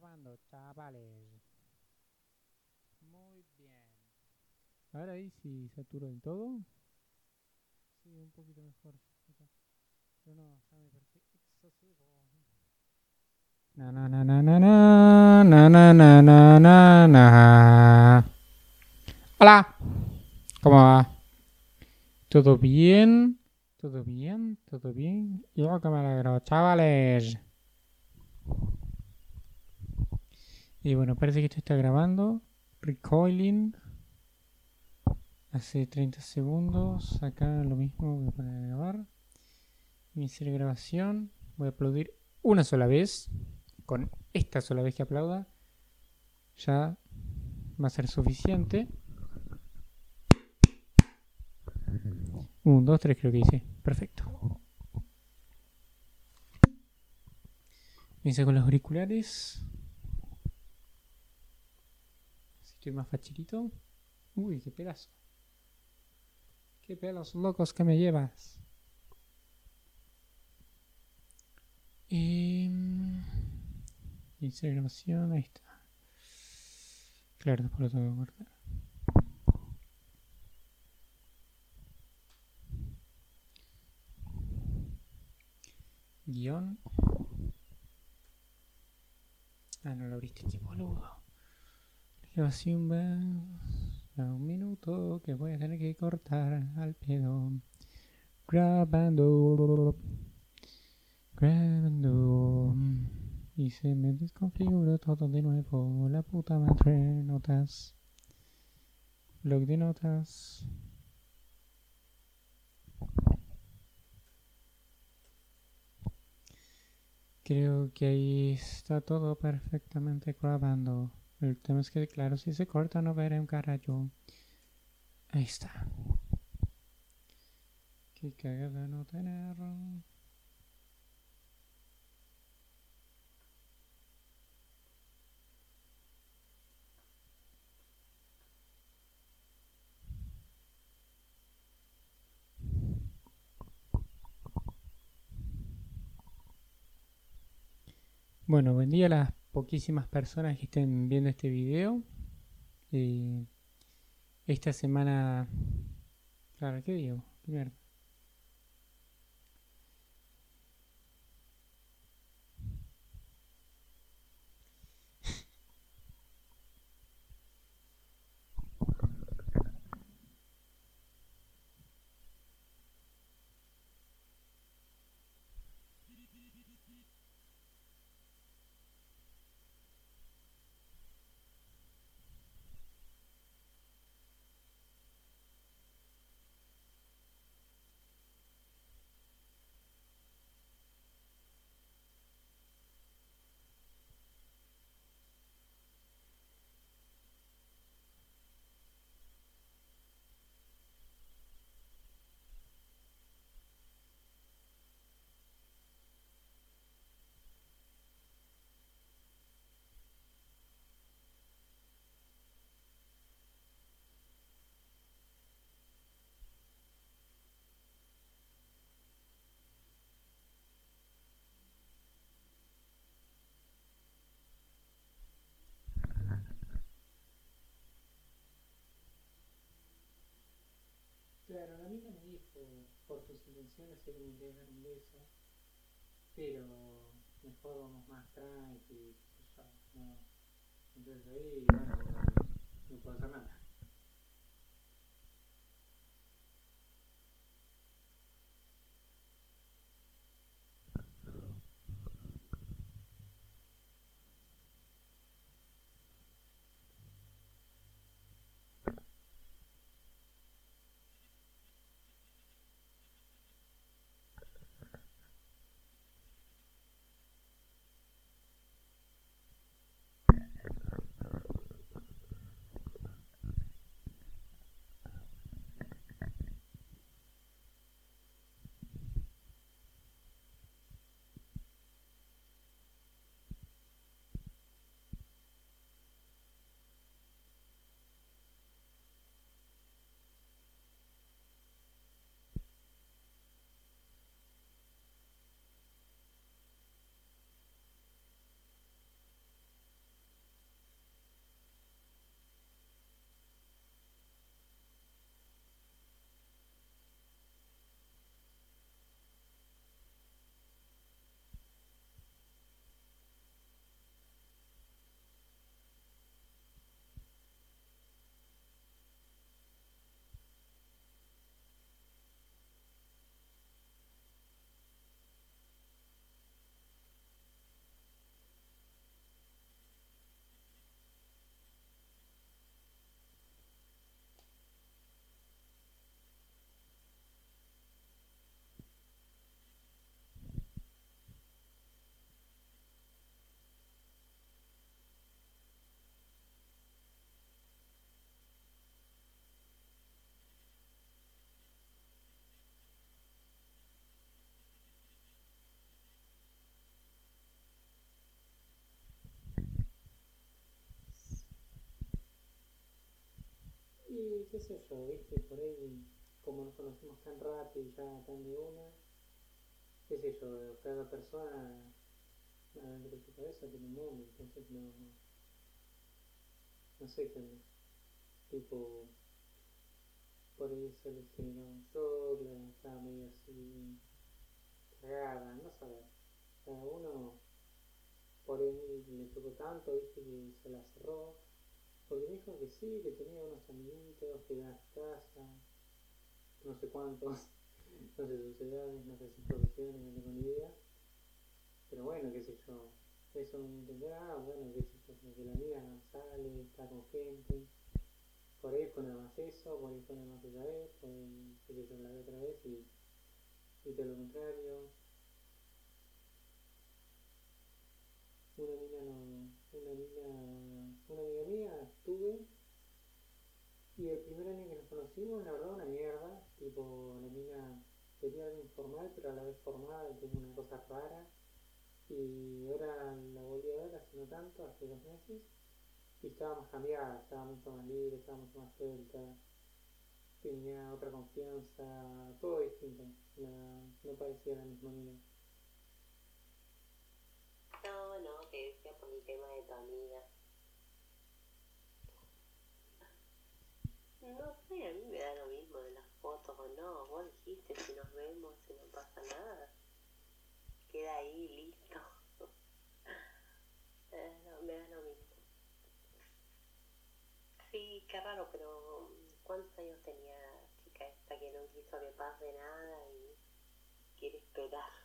grabando, chavales. Muy bien. Ahora ahí si saturo del todo. Sí, un poquito mejor. Pero no, ya me na na na na na na na na na na na. Hola. ¿Cómo va? ¿Todo bien? ¿Todo bien? ¿Todo bien? Yo que me alegro, chavales. Y bueno, parece que esto está grabando. Recoiling. Hace 30 segundos. Acá lo mismo. Voy a poner a grabar. Iniciar grabación. Voy a aplaudir una sola vez. Con esta sola vez que aplauda. Ya va a ser suficiente. Un, dos, tres creo que hice. Perfecto. Me con los auriculares. Así estoy más fachirito. Uy, qué pedazo. Qué pelos locos que me llevas. Y... Iniciar grabación, ahí está. Claro, después lo tengo que cortar. Guión. Ah, no lo abriste, qué boludo. Grabación va a un minuto que voy a tener que cortar al pedo. Grabando. Grabando. Y se me desconfiguró todo de nuevo. La puta madre. Notas. Blog de notas. Creo que ahí está todo perfectamente grabando. El tema es que, claro, si se corta no veré un carajo. Ahí está. Qué cagada no tener. Bueno, buen día poquísimas personas que estén viendo este video. Eh, esta semana... Claro, ¿qué digo? Primero. Claro, la mina me dijo, por tus intenciones sé que me quieres dar un beso, pero mejor vamos más tranqui, qué sé yo, no. Entonces ahí, bueno, no puedo hacer nada. Qué sé yo, viste, por ahí, como nos conocimos tan rápido y ya tan de una, qué sé yo, cada persona dentro de su cabeza tiene un mundo, entonces no, no sé qué tipo, por ahí se le generó un shock, estaba medio así cagada, no sabes, cada uno por ahí le tocó tanto, viste, que se la cerró, porque me dijo que sí, que tenía unos amiguitos, que iban a casa, no sé cuántos, no sé sus edades, no sé sus profesiones, no tengo ni idea. Pero bueno, qué sé yo, eso me entenderá, bueno, qué sé yo, que la amiga sale, está con gente, por ahí fue nada más eso, por ahí fue nada más esa vez, por ahí, qué sé yo, la otra vez y, y todo lo contrario. Una mina no, una mina, una amiga mía tuve y el primer año que nos conocimos, la verdad, una mierda, tipo, la mina quería algo informal, pero a la vez formal, tenía una cosa rara y ahora la volví a ver hace no tanto, hace dos meses, y estaba más cambiada, estaba mucho más libre, estaba mucho más suelta, tenía otra confianza, todo distinto, no parecía la misma amiga. No, no, te decía por el tema de tu amiga. No sé, a mí me da lo mismo de las fotos o no, vos dijiste si nos vemos, si no pasa nada queda ahí listo. Eh, me da lo mismo. Sí, qué raro, pero ¿cuántos años tenía la chica esta que no quiso que pase nada y quiere esperar?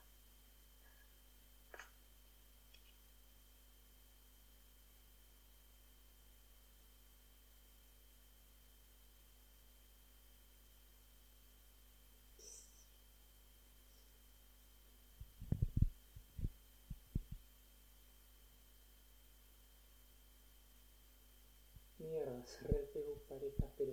cerré el Facebook parejas, pero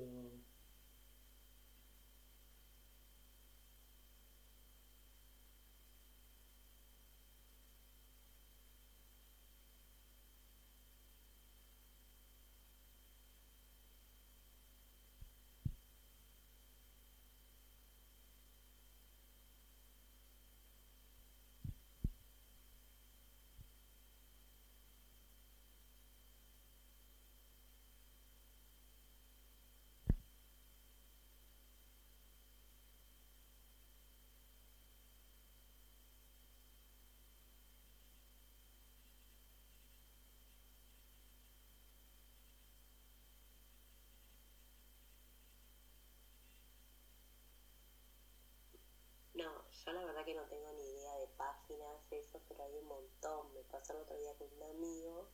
yo la que no tengo ni idea de páginas, eso, pero hay un montón. Me pasó el otro día con un amigo,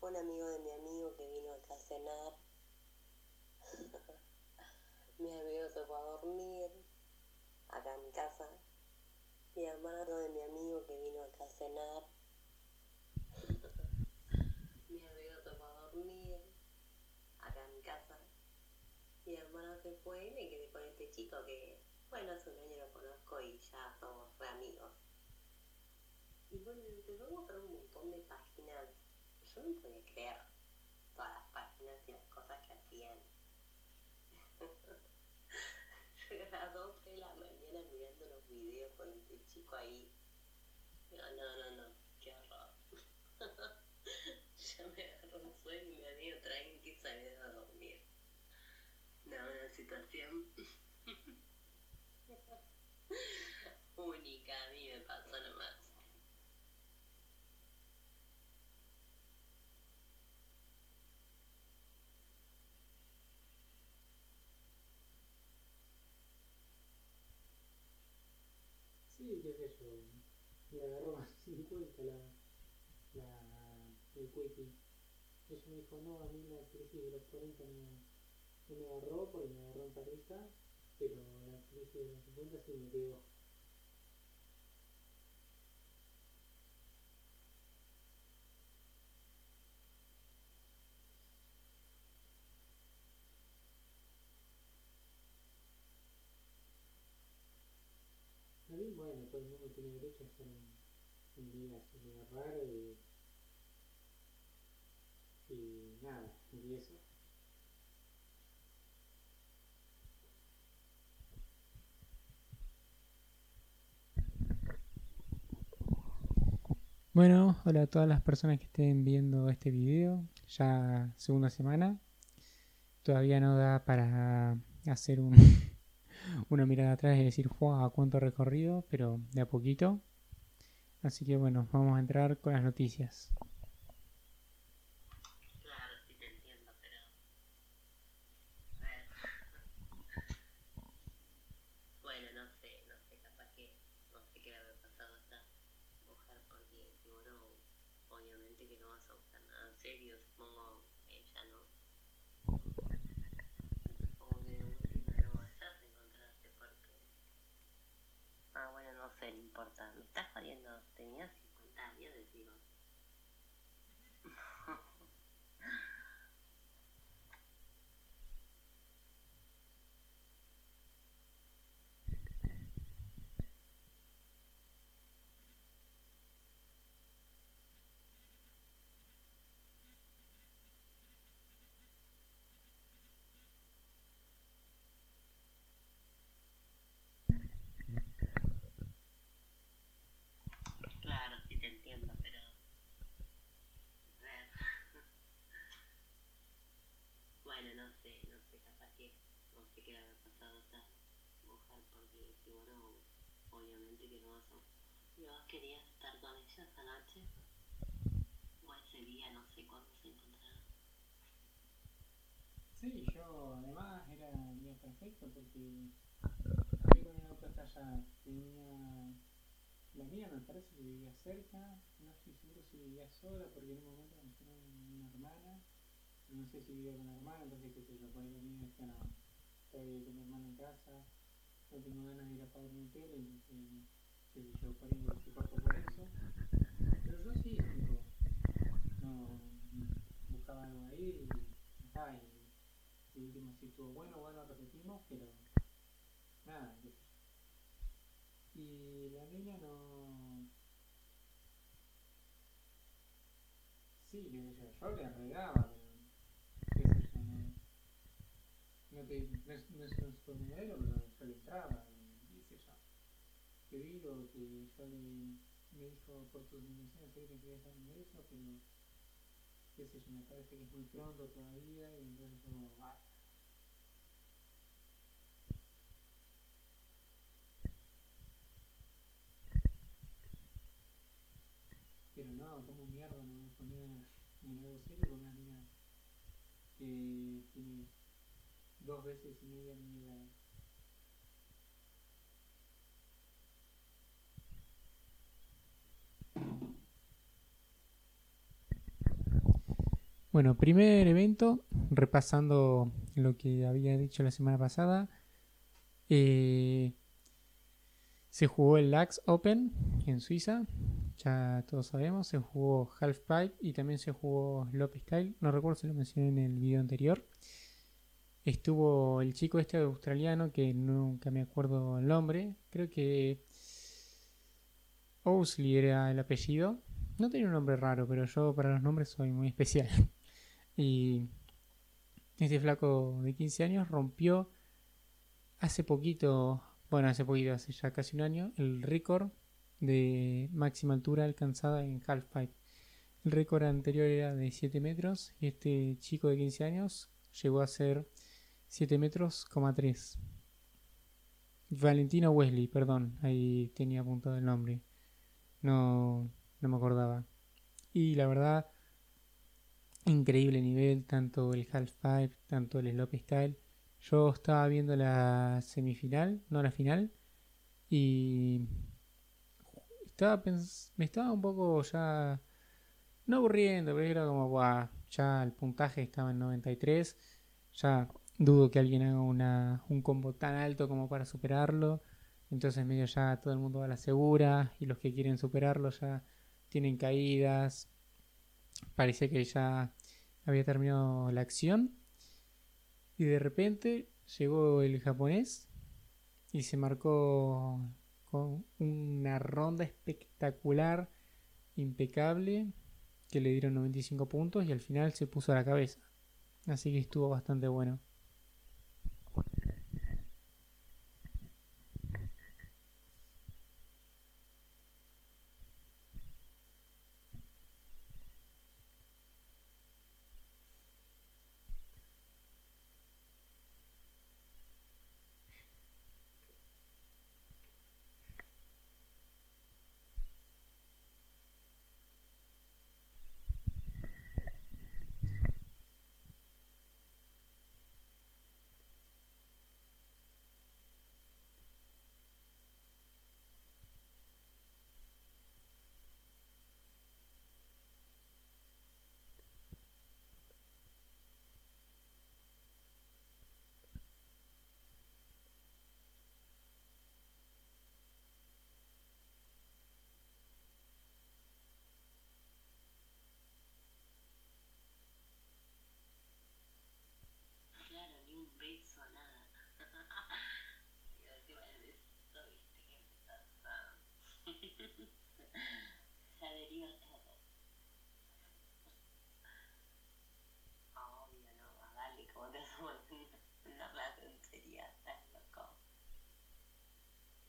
un amigo de mi amigo que vino acá a cenar. mi amigo se fue a dormir acá en mi casa. Mi hermano de mi amigo que vino acá a cenar. mi amigo se a dormir acá en casa. Mi hermano se fue y me quedé con este chico que bueno, hace un año lo conozco y ya somos re amigos. Y bueno, empezó a mostrar un montón de páginas. Yo no podía creer todas las páginas y las cosas que hacían. Yo a las 12 de la mañana mirando los videos con este chico ahí. No, no, no, no, qué horror. ya me agarró un sueño y me dio tranqui y a dormir. No, una situación Única, a mí me pasó nomás. Sí, qué sé yo. Le agarró de vuelta la, la, el quickie. Ella me dijo, no, a mí la crisis de los 40 no, me agarró porque me agarró en pareja pero la crisis de los 50 sí me quedó. todo el mundo tiene derecho a estar un, día así medio raro y, y nada, y eso. Bueno, hola a todas las personas que estén viendo este video, ya segunda semana. Todavía no da para hacer un una mirada atrás y decir, ¡Wow! ¿Cuánto recorrido? Pero de a poquito. Así que bueno, vamos a entrar con las noticias. Claro, sí te entiendo, pero. A ver. Bueno, no sé, no sé, capaz que no sé qué le habrá pasado a esta mujer, porque seguro, obviamente que no vas a buscar nada serio, supongo ella no. Supongo que de última no vayas a encontrarte porque. Ah, bueno, no sé, no importa. Me estás jodiendo, tenía 50 años, decimos. Claro, sí te entiendo, pero. A ver. Bueno, no sé, no sé, capaz que esta que no vas a. ¿Y vos querías estar con ella esa noche? O ese día, no sé cuándo se encontraron. Sí, yo además era el día perfecto porque con el auto hasta allá. Tenía. La mía me parece que vivía cerca, no estoy seguro si vivía sola porque en un momento me una hermana, no sé si vivía con la hermana, entonces qué sé yo, por ahí la mía con mi hermana en casa, no tengo ganas de ir a pagar mi hotel, sé yo, por ahí se cortó por eso. Pero yo sí, no buscaba algo ahí y ajá, y el último sí estuvo bueno, bueno, repetimos, pero nada. Y la niña no. Sí, yo, yo le arreglaba, pero. qué sé yo, no. No, te, no, es, no es un supermodelo, pero yo le entraba, y qué sé yo. Te digo que yo le. Me dijo por tus intenciones sé que te querías dar un beso, pero. qué sé yo, me parece que es muy pronto todavía, y entonces yo. ah, Pero no, como mierda no me ponía en algo serio con una niña que tiene dos veces y media mi. Bueno, primer evento, repasando lo que había dicho la semana pasada. eh, se jugó el Lax Open en Suiza, ya todos sabemos. Se jugó Half Pipe y también se jugó Slope Style. No recuerdo si lo mencioné en el video anterior. Estuvo el chico este australiano que nunca me acuerdo el nombre. Creo que Ousley era el apellido. No tenía un nombre raro, pero yo para los nombres soy muy especial. y este flaco de 15 años rompió hace poquito, bueno, hace poquito, hace ya casi un año, el récord de máxima altura alcanzada en halfpipe. El récord anterior era de 7 metros y este chico de 15 años llegó a ser 7 metros, 3. Valentino Wesley, perdón, ahí tenía apuntado el nombre. No, no me acordaba. Y la verdad, increíble nivel, tanto el halfpipe, tanto el slope style. Yo estaba viendo la semifinal, no la final, y estaba me estaba un poco ya no aburriendo, pero era como, "Buah, ya el puntaje estaba en 93, ya dudo que alguien haga una, un combo tan alto como para superarlo, entonces medio ya todo el mundo va a la segura y los que quieren superarlo ya tienen caídas, parecía que ya había terminado la acción y de repente llegó el japonés y se marcó con una ronda espectacular, impecable, que le dieron 95 puntos y al final se puso a la cabeza. Así que estuvo bastante bueno.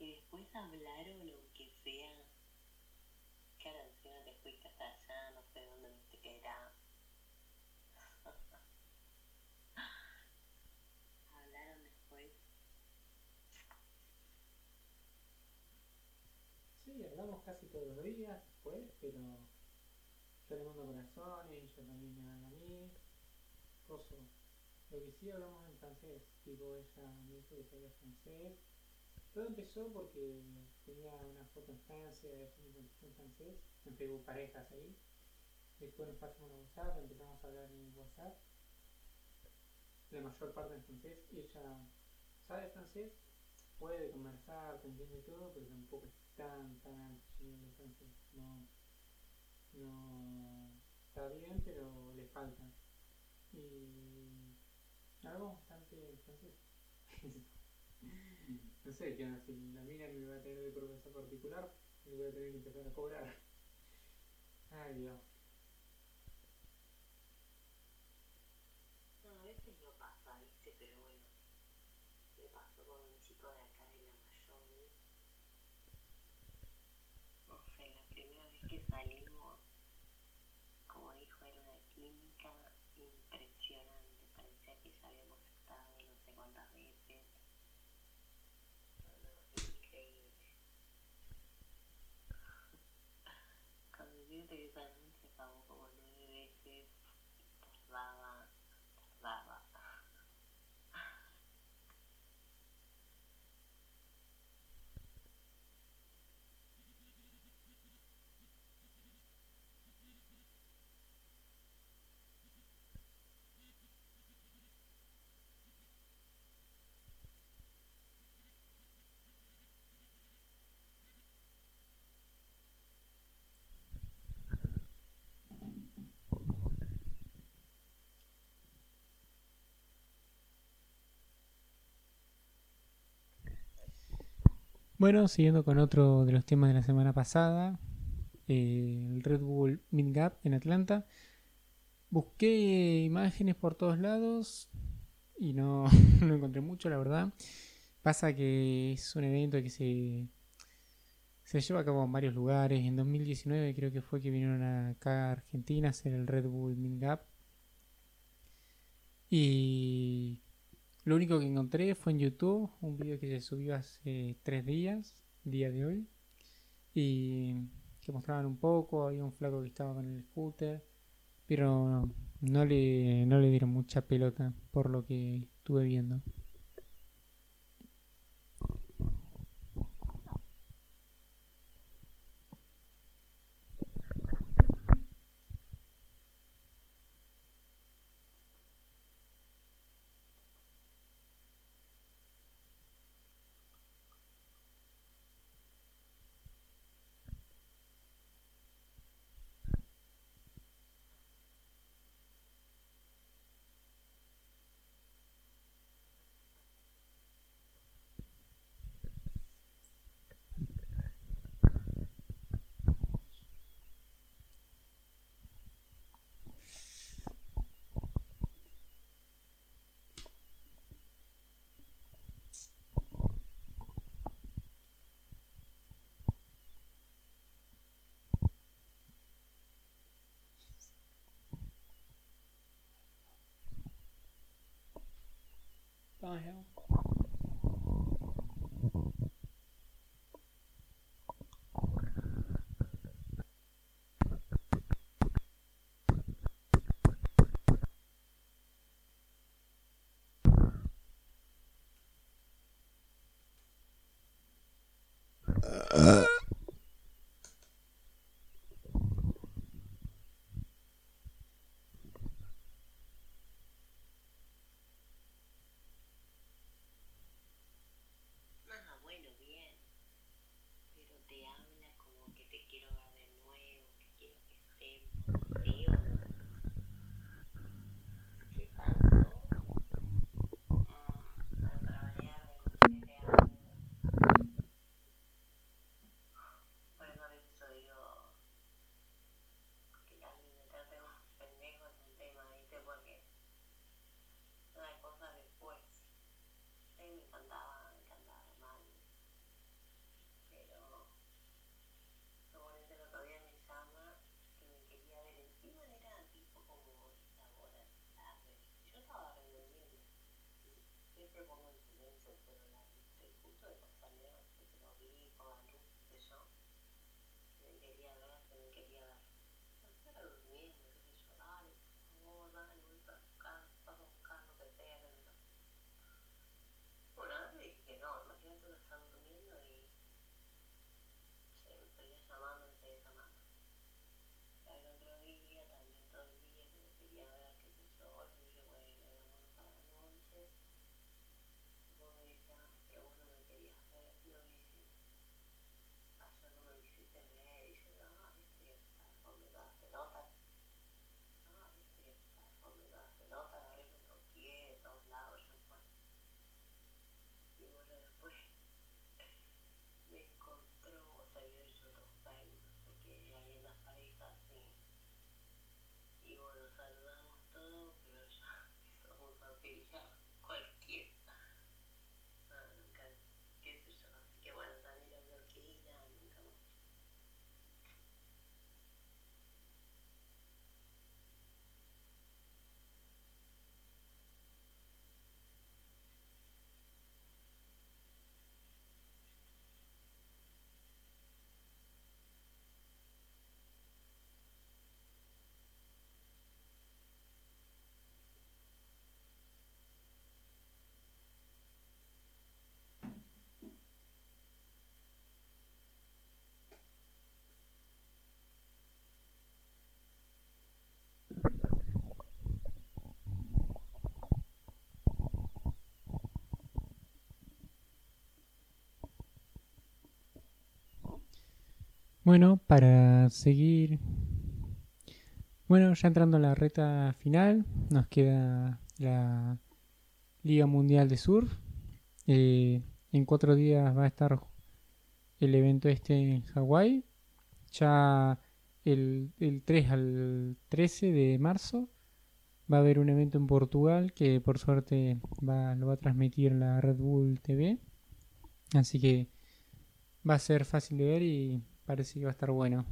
Y después hablaron, aunque sea. Claro, encima te fuiste hasta allá, no sé dónde te quedará. hablaron después. Sí, hablamos casi todos los días después, pero yo le mando corazones, ellos también me dan a mí. Coso. Lo que sí hablamos en francés, tipo ella me dijo que sabía francés. Todo empezó porque tenía una foto en Francia, me en francés, en Facebook parejas ahí. Después nos pasamos a WhatsApp, empezamos a hablar en WhatsApp. La mayor parte en francés. Ella sabe francés, puede conversar, te entiende todo, pero tampoco es tan, tan de francés. No, no está bien, pero le falta. Y hablamos bastante francés. no sé, que si la mina me va a tener de profesor particular, me voy a tener que empezar a cobrar. Ay Dios. No, a veces no pasa, ¿viste? Pero bueno, me pasó con un chico de acá de la Mayor. No sé, la primera vez que salimos, como dijo, era una química impresionante. Parecía que ya habíamos estado no sé cuántas veces. No, no, increíble. Con Bueno, siguiendo con otro de los temas de la semana pasada, el Red Bull Mid Gap en Atlanta. Busqué imágenes por todos lados y no, no encontré mucho, la verdad. Pasa que es un evento que se, se lleva a cabo en varios lugares. En 2019 creo que fue que vinieron acá a Argentina a hacer el Red Bull Mid Gap. Y lo único que encontré fue en YouTube, un video que se subió hace tres días, día de hoy, y que mostraban un poco, había un flaco que estaba con el scooter, pero no le, no le dieron mucha pelota por lo que estuve viendo. Ah, Bueno, para seguir. Bueno, ya entrando a la reta final, nos queda la Liga Mundial de Surf. Eh, en cuatro días va a estar el evento este en Hawái. Ya el, 3 al 13 de marzo va a haber un evento en Portugal que por suerte va, lo va a transmitir la Red Bull TV. Así que va a ser fácil de ver y Parece que va a estar bueno.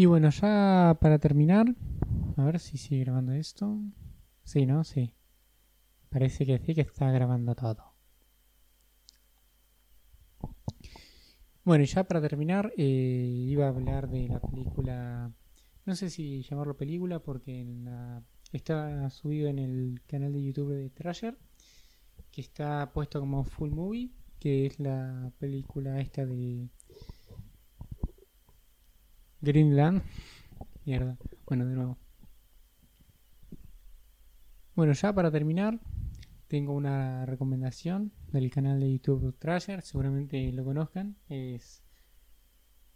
Y bueno, ya para terminar, a ver si sigue grabando esto. Sí, ¿no? Sí. Parece que sí que está grabando todo. Bueno, ya para terminar, eh, iba a hablar de la película. No sé si llamarlo película porque está subido en el canal de YouTube de Trasher, que está puesto como full movie, que es la película esta de Greenland. Mierda. Bueno, de nuevo. Bueno, ya para terminar, tengo una recomendación del canal de YouTube Trasher. Seguramente lo conozcan. Es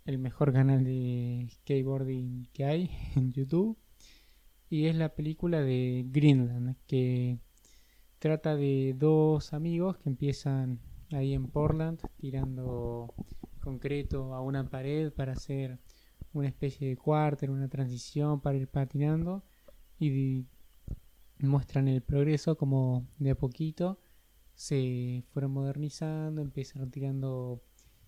el mejor canal de skateboarding que hay en YouTube. Y es la película de Greenland, que trata de dos amigos que empiezan ahí en Portland tirando concreto a una pared para hacer una especie de cuarter, una transición para ir patinando y muestran el progreso como de a poquito se fueron modernizando, empezaron tirando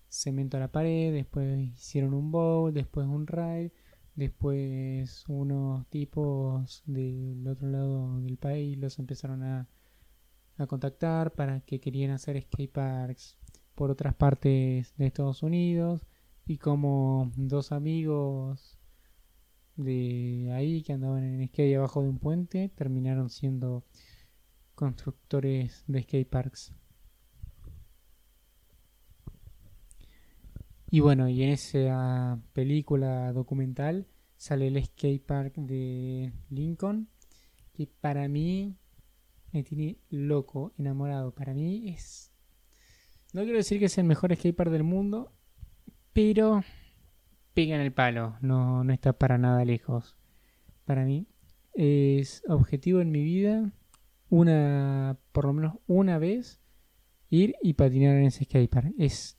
cemento a la pared, después hicieron un bowl, después un rail, después unos tipos del otro lado del país los empezaron a, a contactar para que querían hacer skate parks por otras partes de Estados Unidos y como dos amigos de ahí que andaban en skate abajo de un puente terminaron siendo constructores de skate parks. Y bueno, y en esa película documental sale el skate park de Lincoln, que para mí me tiene loco, enamorado. Para mí es... No quiero decir que es el mejor skate park del mundo, pero pega en el palo, no, no está para nada lejos. Para mí es objetivo en mi vida, una, por lo menos una vez, ir y patinar en ese skatepark. Es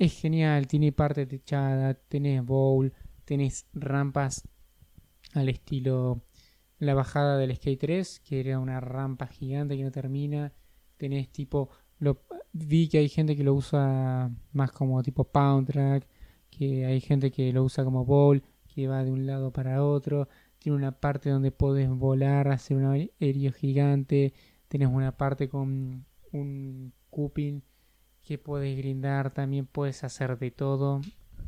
es genial, tiene parte techada, tenés bowl, tenés rampas al estilo la bajada del Skate 3, que era una rampa gigante que no termina. Tenés tipo, lo, vi que hay gente que lo usa más como tipo pound track, que hay gente que lo usa como bowl, que va de un lado para otro. Tiene una parte donde podés volar, hacer un aéreo gigante. Tenés una parte con un cupping que puedes grindar, también puedes hacer de todo.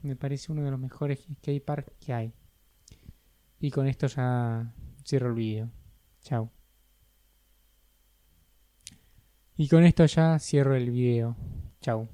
Me parece uno de los mejores skateparks que hay. Y con esto ya cierro el vídeo. Chao. Y con esto ya cierro el video. Chao.